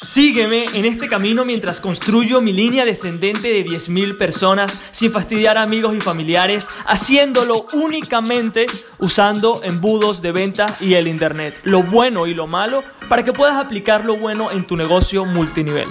Sígueme en este camino mientras construyo mi línea descendente de 10.000 personas sin fastidiar a amigos y familiares, haciéndolo únicamente usando embudos de venta y el Internet, lo bueno y lo malo, para que puedas aplicar lo bueno en tu negocio multinivel.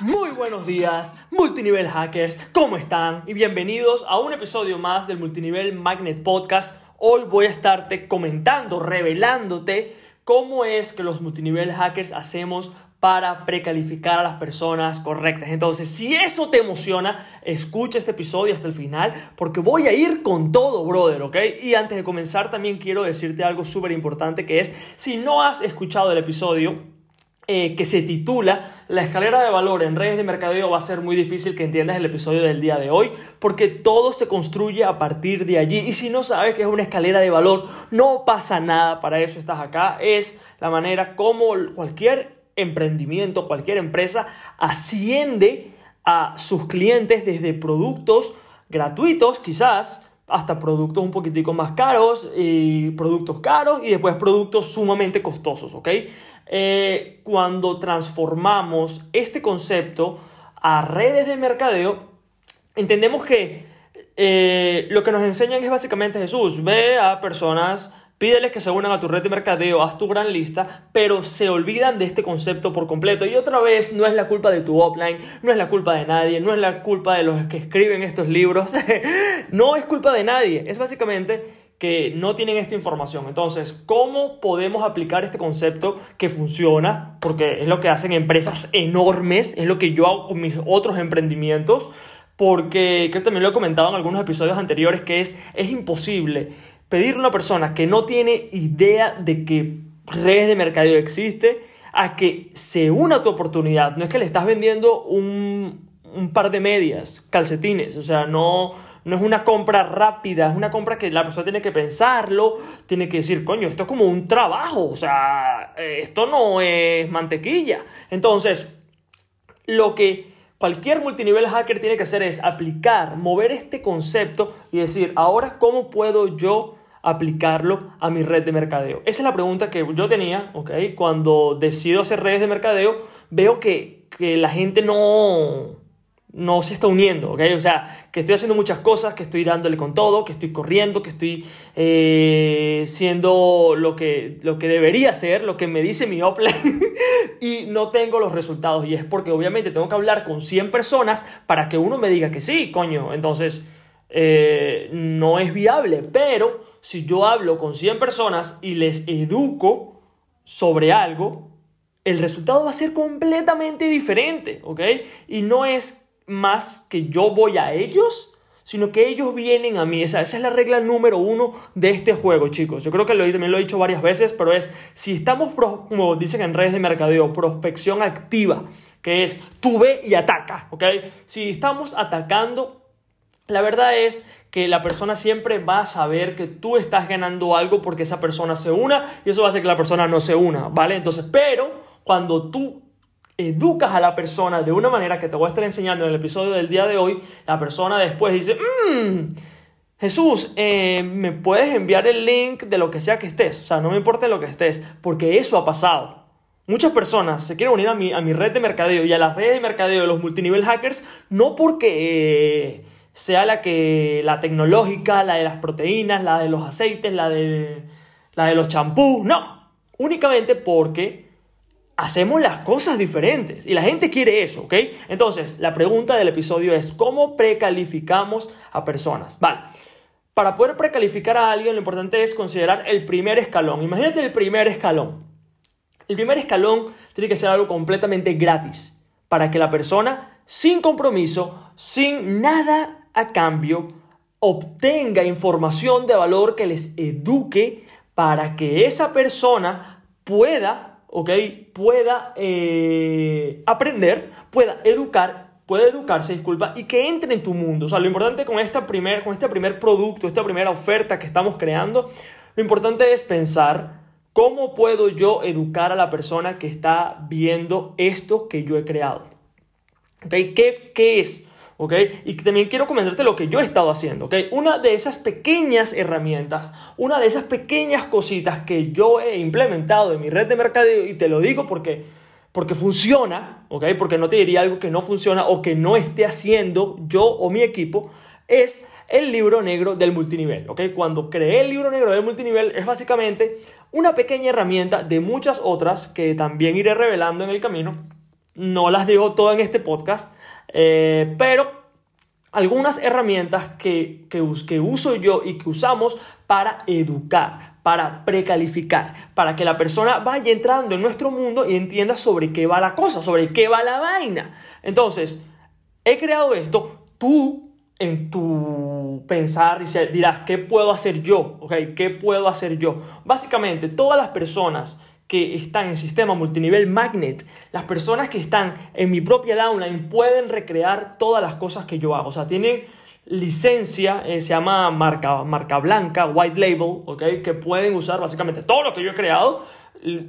Muy buenos días, multinivel hackers, ¿cómo están? Y bienvenidos a un episodio más del Multinivel Magnet Podcast Hoy voy a estarte comentando, revelándote cómo es que los multinivel hackers hacemos para precalificar a las personas correctas. Entonces, si eso te emociona, escucha este episodio hasta el final porque voy a ir con todo, brother, ¿ok? Y antes de comenzar también quiero decirte algo súper importante que es, si no has escuchado el episodio, eh, que se titula La escalera de valor en redes de mercadeo va a ser muy difícil que entiendas el episodio del día de hoy porque todo se construye a partir de allí y si no sabes que es una escalera de valor no pasa nada, para eso estás acá, es la manera como cualquier emprendimiento, cualquier empresa asciende a sus clientes desde productos gratuitos quizás hasta productos un poquitico más caros y productos caros y después productos sumamente costosos, ¿ok? Eh, cuando transformamos este concepto a redes de mercadeo, entendemos que eh, lo que nos enseñan es básicamente Jesús, ve a personas, pídeles que se unan a tu red de mercadeo, haz tu gran lista, pero se olvidan de este concepto por completo. Y otra vez, no es la culpa de tu offline, no es la culpa de nadie, no es la culpa de los que escriben estos libros, no es culpa de nadie, es básicamente que no tienen esta información. Entonces, ¿cómo podemos aplicar este concepto que funciona? Porque es lo que hacen empresas enormes, es lo que yo hago con mis otros emprendimientos, porque creo que también lo he comentado en algunos episodios anteriores, que es, es imposible pedirle a una persona que no tiene idea de que redes de mercadeo existe, a que se una tu oportunidad. No es que le estás vendiendo un, un par de medias, calcetines, o sea, no no es una compra rápida, es una compra que la persona tiene que pensarlo, tiene que decir, coño, esto es como un trabajo, o sea, eh, esto no es mantequilla. Entonces, lo que cualquier multinivel hacker tiene que hacer es aplicar, mover este concepto y decir, ahora, ¿cómo puedo yo aplicarlo a mi red de mercadeo? Esa es la pregunta que yo tenía, ¿ok? Cuando decido hacer redes de mercadeo, veo que, que la gente no no se está uniendo, ¿ok? O sea, estoy haciendo muchas cosas, que estoy dándole con todo, que estoy corriendo, que estoy eh, siendo lo que, lo que debería ser, lo que me dice mi offline, y no tengo los resultados. Y es porque obviamente tengo que hablar con 100 personas para que uno me diga que sí, coño. Entonces, eh, no es viable. Pero si yo hablo con 100 personas y les educo sobre algo, el resultado va a ser completamente diferente, ¿ok? Y no es más que yo voy a ellos, sino que ellos vienen a mí. Esa, es la regla número uno de este juego, chicos. Yo creo que lo, también lo he dicho varias veces, pero es, si estamos, como dicen en redes de mercadeo, prospección activa, que es tú ve y ataca, ¿ok? Si estamos atacando, la verdad es que la persona siempre va a saber que tú estás ganando algo porque esa persona se una y eso va a hacer que la persona no se una, ¿vale? Entonces, pero cuando tú educas a la persona de una manera que te voy a estar enseñando en el episodio del día de hoy, la persona después dice, mmm, Jesús, eh, ¿me puedes enviar el link de lo que sea que estés? O sea, no me importa lo que estés, porque eso ha pasado. Muchas personas se quieren unir a mi, a mi red de mercadeo y a las redes de mercadeo de los multinivel hackers, no porque eh, sea la que la tecnológica, la de las proteínas, la de los aceites, la de, la de los champús, no, únicamente porque hacemos las cosas diferentes y la gente quiere eso, ¿ok? Entonces, la pregunta del episodio es, ¿cómo precalificamos a personas? Vale, para poder precalificar a alguien lo importante es considerar el primer escalón. Imagínate el primer escalón. El primer escalón tiene que ser algo completamente gratis para que la persona, sin compromiso, sin nada a cambio, obtenga información de valor que les eduque para que esa persona pueda ¿ok? Pueda eh, aprender, pueda educar, pueda educarse, disculpa, y que entre en tu mundo. O sea, lo importante con, esta primer, con este primer producto, esta primera oferta que estamos creando, lo importante es pensar cómo puedo yo educar a la persona que está viendo esto que yo he creado. ¿Qué, qué es? ¿Ok? Y también quiero comentarte lo que yo he estado haciendo, ¿ok? Una de esas pequeñas herramientas, una de esas pequeñas cositas que yo he implementado en mi red de mercadeo, y te lo digo porque, porque funciona, ¿ok? Porque no te diría algo que no funciona o que no esté haciendo yo o mi equipo, es el libro negro del multinivel, ¿ok? Cuando creé el libro negro del multinivel es básicamente una pequeña herramienta de muchas otras que también iré revelando en el camino. No las digo todas en este podcast, eh, pero algunas herramientas que, que, que uso yo y que usamos para educar, para precalificar, para que la persona vaya entrando en nuestro mundo y entienda sobre qué va la cosa, sobre qué va la vaina. Entonces, he creado esto, tú en tu pensar y dirás, ¿qué puedo hacer yo? ¿Okay? ¿Qué puedo hacer yo? Básicamente, todas las personas que están en sistema multinivel Magnet, las personas que están en mi propia downline pueden recrear todas las cosas que yo hago. O sea, tienen licencia, eh, se llama marca, marca blanca, white label, ¿ok? Que pueden usar básicamente todo lo que yo he creado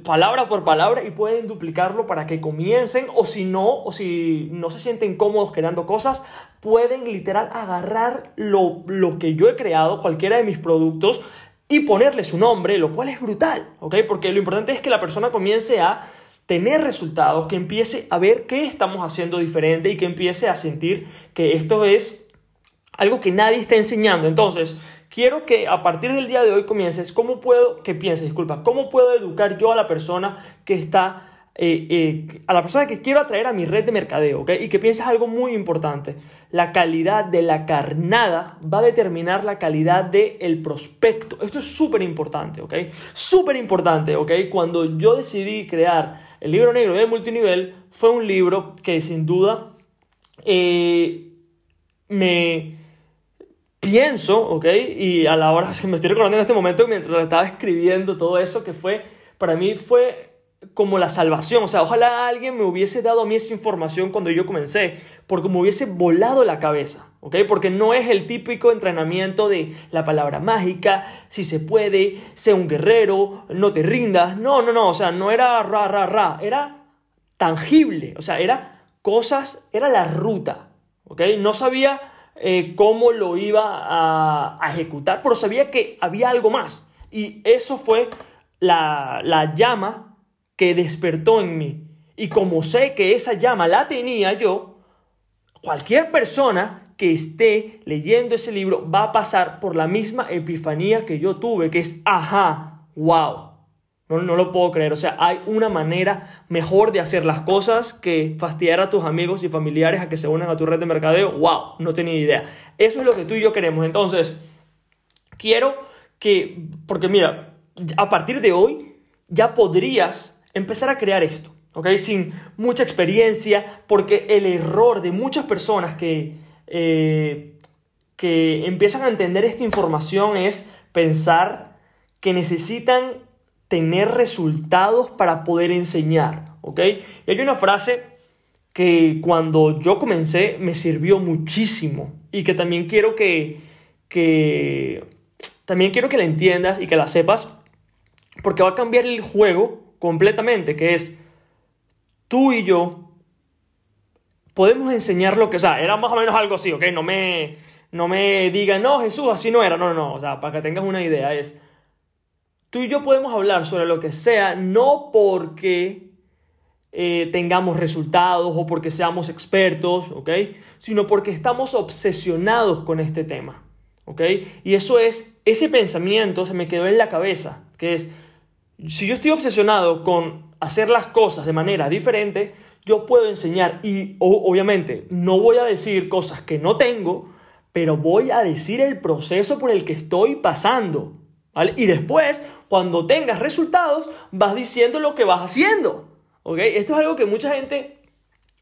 palabra por palabra y pueden duplicarlo para que comiencen o si no, o si no se sienten cómodos creando cosas, pueden literal agarrar lo, lo que yo he creado, cualquiera de mis productos y ponerle su nombre, lo cual es brutal, ¿ok? Porque lo importante es que la persona comience a tener resultados, que empiece a ver qué estamos haciendo diferente y que empiece a sentir que esto es algo que nadie está enseñando. Entonces, quiero que a partir del día de hoy comiences, ¿cómo puedo, que pienses, disculpa, cómo puedo educar yo a la persona que está, eh, eh, a la persona que quiero atraer a mi red de mercadeo, ¿ok? Y que pienses algo muy importante. La calidad de la carnada va a determinar la calidad del prospecto. Esto es súper importante, ¿ok? Súper importante, ¿ok? Cuando yo decidí crear el libro negro de multinivel, fue un libro que sin duda eh, me pienso, ¿ok? Y a la hora, me estoy recordando en este momento mientras estaba escribiendo todo eso, que fue, para mí fue como la salvación. O sea, ojalá alguien me hubiese dado a mí esa información cuando yo comencé, porque me hubiese volado la cabeza, ¿ok? Porque no es el típico entrenamiento de la palabra mágica, si se puede, sea un guerrero, no te rindas. No, no, no, o sea, no era ra, ra, ra, era tangible, o sea, era cosas, era la ruta, ¿ok? No sabía eh, cómo lo iba a, ejecutar, pero sabía que había algo más. Y eso fue la, la llama que despertó en mí. Y como sé que esa llama la tenía yo, cualquier persona que esté leyendo ese libro va a pasar por la misma epifanía que yo tuve, que es, ajá, wow, no, no lo puedo creer. O sea, hay una manera mejor de hacer las cosas que fastidiar a tus amigos y familiares a que se unan a tu red de mercadeo. ¡Wow! No tenía idea. Eso es lo que tú y yo queremos. Entonces, quiero que, porque mira, a partir de hoy ya podrías empezar a crear esto, ¿ok? Sin mucha experiencia, porque el error de muchas personas que, eh, que empiezan a entender esta información es pensar que necesitan tener resultados para poder enseñar, ¿ok? Y hay una frase que cuando yo comencé me sirvió muchísimo y que también quiero que, que también quiero que la entiendas y que la sepas porque va a cambiar el juego completamente, que es tú y yo podemos enseñar lo que, sea, era más o menos algo así, ¿ok? No me, no me digan, no, Jesús, así no era, no, no, no, o sea, para que tengas una idea, es Tú y yo podemos hablar sobre lo que sea, no porque eh, tengamos resultados o porque seamos expertos, ¿ok? Sino porque estamos obsesionados con este tema, ¿ok? Y eso es, ese pensamiento se me quedó en la cabeza, que es, si yo estoy obsesionado con hacer las cosas de manera diferente, yo puedo enseñar y obviamente no voy a decir cosas que no tengo, pero voy a decir el proceso por el que estoy pasando, ¿vale? Y después cuando tengas resultados, vas diciendo lo que vas haciendo. Esto es algo que mucha gente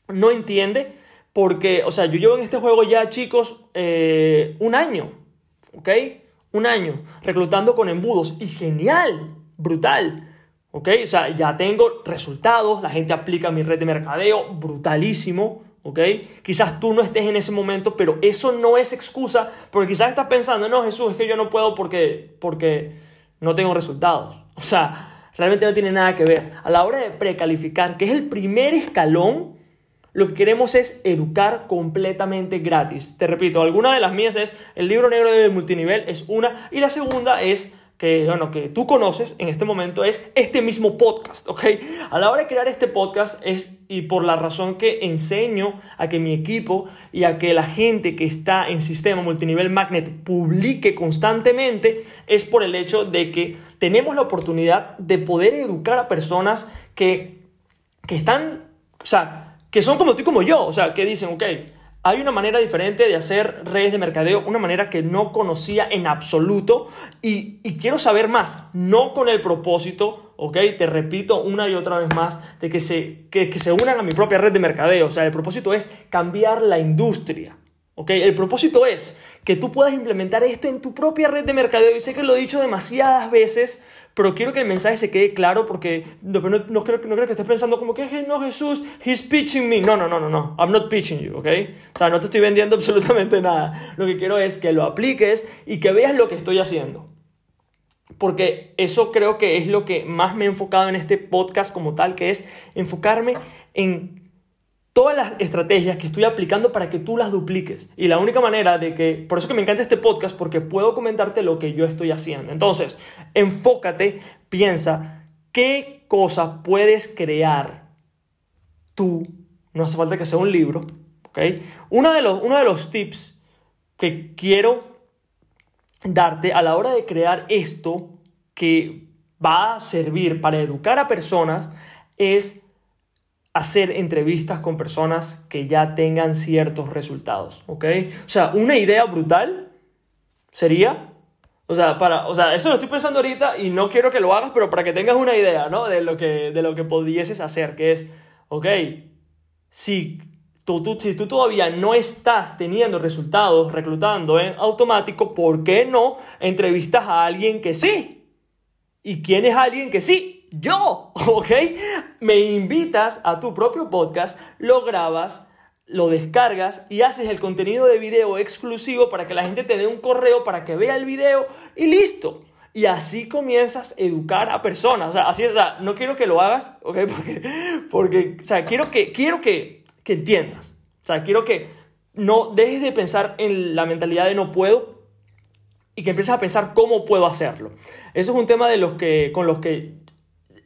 no entiende porque, o sea, yo llevo en este juego ya, chicos, eh, un año. ¿Ok? Un año reclutando con embudos y genial, brutal. ¿Ok? O sea, ya tengo resultados, la gente aplica mi red de mercadeo, brutalísimo. ¿ok? Quizás tú no estés en ese momento, pero eso no es excusa, porque quizás estás pensando, no, Jesús, es que yo no puedo porque, porque no tengo resultados. O sea, realmente no tiene nada que ver. A la hora de precalificar, que es el primer escalón, lo que queremos es educar completamente gratis. Te repito, alguna de las mías es el libro negro del multinivel, es una, y la segunda es que, bueno, que tú conoces en este momento es este mismo podcast, ¿ok? A la hora de crear este podcast es, y por la razón que enseño a que mi equipo y a que la gente que está en sistema multinivel magnet publique constantemente, es por el hecho de que tenemos la oportunidad de poder educar a personas que, que están, o sea, que son como tú y como yo, o sea, que dicen, ok, hay una manera diferente de hacer redes de mercadeo, una manera que no conocía en absoluto y, quiero saber más, no con el propósito, ¿ok? Te repito una y otra vez más, de que se, que, se unan a mi propia red de mercadeo, o sea, el propósito es cambiar la industria, ¿ok? El propósito es que tú puedas implementar esto en tu propia red de mercadeo y sé que lo he dicho demasiadas veces, pero quiero que el mensaje se quede claro porque no, no, no, creo, no creo que estés pensando como que no Jesús, he's pitching me. No, no, no, no, no, I'm not pitching you, ¿ok? O sea, no te estoy vendiendo absolutamente nada. Lo que quiero es que lo apliques y que veas lo que estoy haciendo. Porque eso creo que es lo que más me he enfocado en este podcast como tal, que es enfocarme en todas las estrategias que estoy aplicando para que tú las dupliques. Y la única manera de que, por eso que me encanta este podcast, porque puedo comentarte lo que yo estoy haciendo. Entonces, enfócate, piensa qué cosas puedes crear tú. No hace falta que sea un libro. ¿ok? Uno, de los, uno de los tips que quiero darte a la hora de crear esto que va a servir para educar a personas es hacer entrevistas con personas que ya tengan ciertos resultados, ¿ok? O sea, una idea brutal sería, o sea, para, o sea, eso lo estoy pensando ahorita y no quiero que lo hagas, pero para que tengas una idea, ¿no? De lo que, de lo que pudieses hacer, que es, ok, si tú, tú, si tú todavía no estás teniendo resultados reclutando en automático, ¿por qué no entrevistas a alguien que sí? ¿Y quién es alguien que sí? Yo, ¿ok? Me invitas a tu propio podcast, lo grabas, lo descargas y haces el contenido de video exclusivo para que la gente te dé un correo para que vea el video y listo. Y así comienzas a educar a personas. O sea, así, sea, no quiero que lo hagas, ¿ok? Porque, porque o sea, quiero que, quiero que, que entiendas. O sea, quiero que no dejes de pensar en la mentalidad de no puedo y que empieces a pensar cómo puedo hacerlo. Eso es un tema de los que, con los que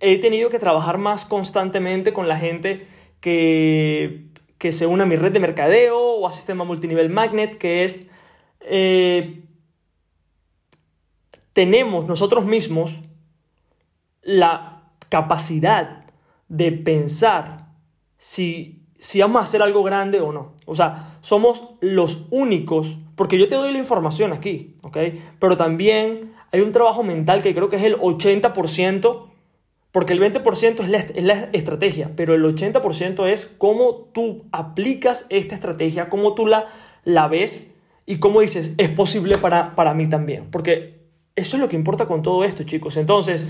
he tenido que trabajar más constantemente con la gente que, que se une a mi red de mercadeo o a sistema multinivel magnet, que es, eh, tenemos nosotros mismos la capacidad de pensar si, si vamos a hacer algo grande o no. O sea, somos los únicos, porque yo te doy la información aquí, ¿ok? Pero también hay un trabajo mental que creo que es el 80% porque el 20% es la, es la, estrategia, pero el 80% es cómo tú aplicas esta estrategia, cómo tú la, la ves y cómo dices, es posible para, para mí también. Porque eso es lo que importa con todo esto, chicos. Entonces,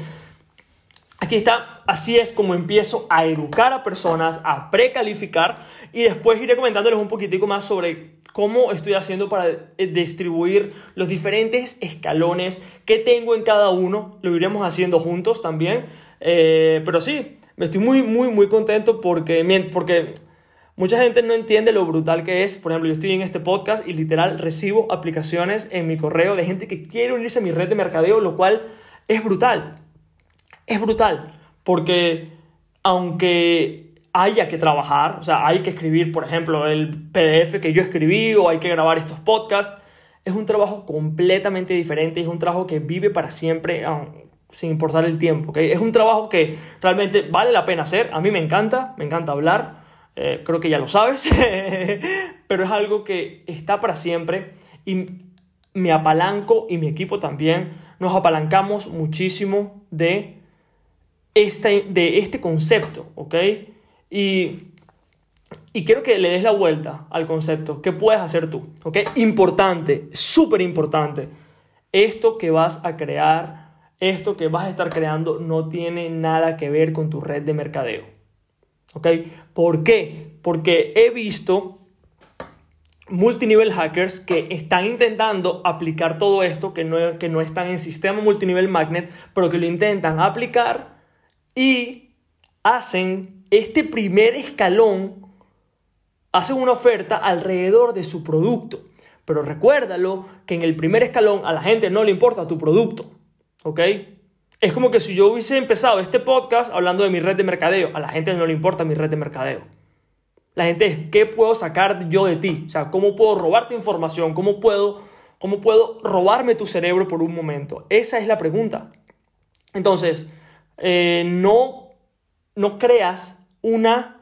aquí está, así es como empiezo a educar a personas, a precalificar y después iré comentándoles un poquitico más sobre cómo estoy haciendo para eh, distribuir los diferentes escalones que tengo en cada uno. Lo iremos haciendo juntos también eh, pero sí, me estoy muy, muy, muy contento porque, porque mucha gente no entiende lo brutal que es. Por ejemplo, yo estoy en este podcast y literal recibo aplicaciones en mi correo de gente que quiere unirse a mi red de mercadeo, lo cual es brutal. Es brutal. Porque aunque haya que trabajar, o sea, hay que escribir, por ejemplo, el PDF que yo escribí o hay que grabar estos podcasts, es un trabajo completamente diferente, es un trabajo que vive para siempre, sin importar el tiempo. Es un trabajo que realmente vale la pena hacer. A mí me encanta, me encanta hablar, eh, creo que ya lo sabes, pero es algo que está para siempre y me apalanco y mi equipo también nos apalancamos muchísimo de este, de este concepto, ¿ok? Y, y quiero que le des la vuelta al concepto. ¿Qué puedes hacer tú? ¿Ok? Importante, súper importante. Esto que vas a crear esto que vas a estar creando no tiene nada que ver con tu red de mercadeo. ¿Ok? ¿Por qué? Porque he visto multinivel hackers que están intentando aplicar todo esto, que no, que no están en sistema multinivel magnet, pero que lo intentan aplicar y hacen este primer escalón hacen una oferta alrededor de su producto. Pero recuérdalo que en el primer escalón a la gente no le importa tu producto. ¿Ok? Es como que si yo hubiese empezado este podcast hablando de mi red de mercadeo, a la gente no le importa mi red de mercadeo. La gente es, ¿qué puedo sacar yo de ti? O sea, ¿cómo puedo robarte información? ¿Cómo puedo, cómo puedo robarme tu cerebro por un momento? Esa es la pregunta. Entonces, eh, no, no creas una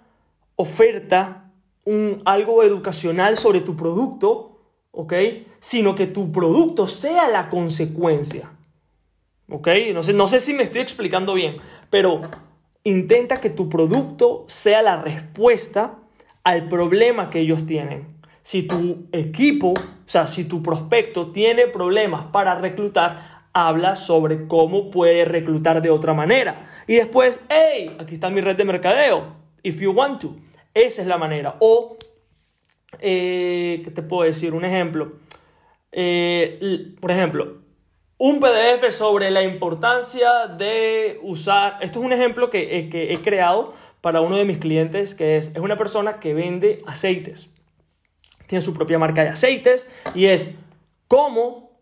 oferta, un, algo educacional sobre tu producto, ¿ok? Sino que tu producto sea la consecuencia. ¿Ok? No sé, no sé si me estoy explicando bien, pero intenta que tu producto sea la respuesta al problema que ellos tienen. Si tu equipo, o sea, si tu prospecto tiene problemas para reclutar, habla sobre cómo puede reclutar de otra manera. Y después, hey, aquí está mi red de mercadeo, if you want to. Esa es la manera. O, eh, ¿qué te puedo decir? Un ejemplo. Eh, por ejemplo, un PDF sobre la importancia de usar, esto es un ejemplo que, eh, he creado para uno de mis clientes, que es, es una persona que vende aceites. Tiene su propia marca de aceites y es cómo,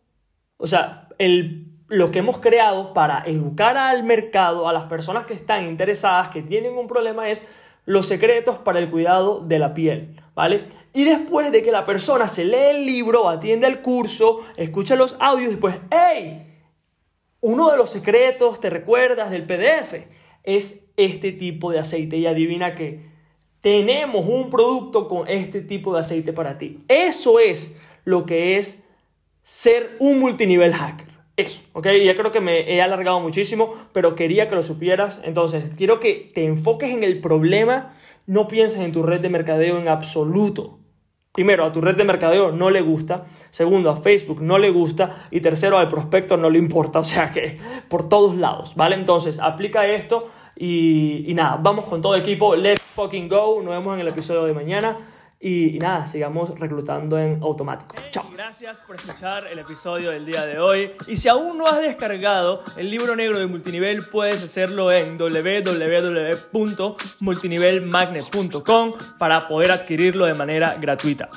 o sea, el, lo que hemos creado para educar al mercado, a las personas que están interesadas, que tienen un problema, es los secretos para el cuidado de la piel, Y después de que la persona se lee el libro, atiende el curso, escucha los audios, después, ¡hey! Uno de los secretos, ¿te recuerdas del PDF? Es este tipo de aceite y adivina que tenemos un producto con este tipo de aceite para ti. Eso es lo que es ser un multinivel hacker. Eso, ¿ok? Ya creo que me he alargado muchísimo, pero quería que lo supieras. Entonces, quiero que te enfoques en el problema, no pienses en tu red de mercadeo en absoluto. Primero, a tu red de mercadeo no le gusta. Segundo, a Facebook no le gusta. Y tercero, al prospecto no le importa. O sea que por todos lados, ¿vale? Entonces, aplica esto y, y nada, vamos con todo equipo. Let's fucking go. Nos vemos en el episodio de mañana. Y, nada, sigamos reclutando en automático. Chao. Gracias por escuchar el episodio del día de hoy. Y si aún no has descargado el libro negro de multinivel, puedes hacerlo en www.multinivelmagnet.com para poder adquirirlo de manera gratuita.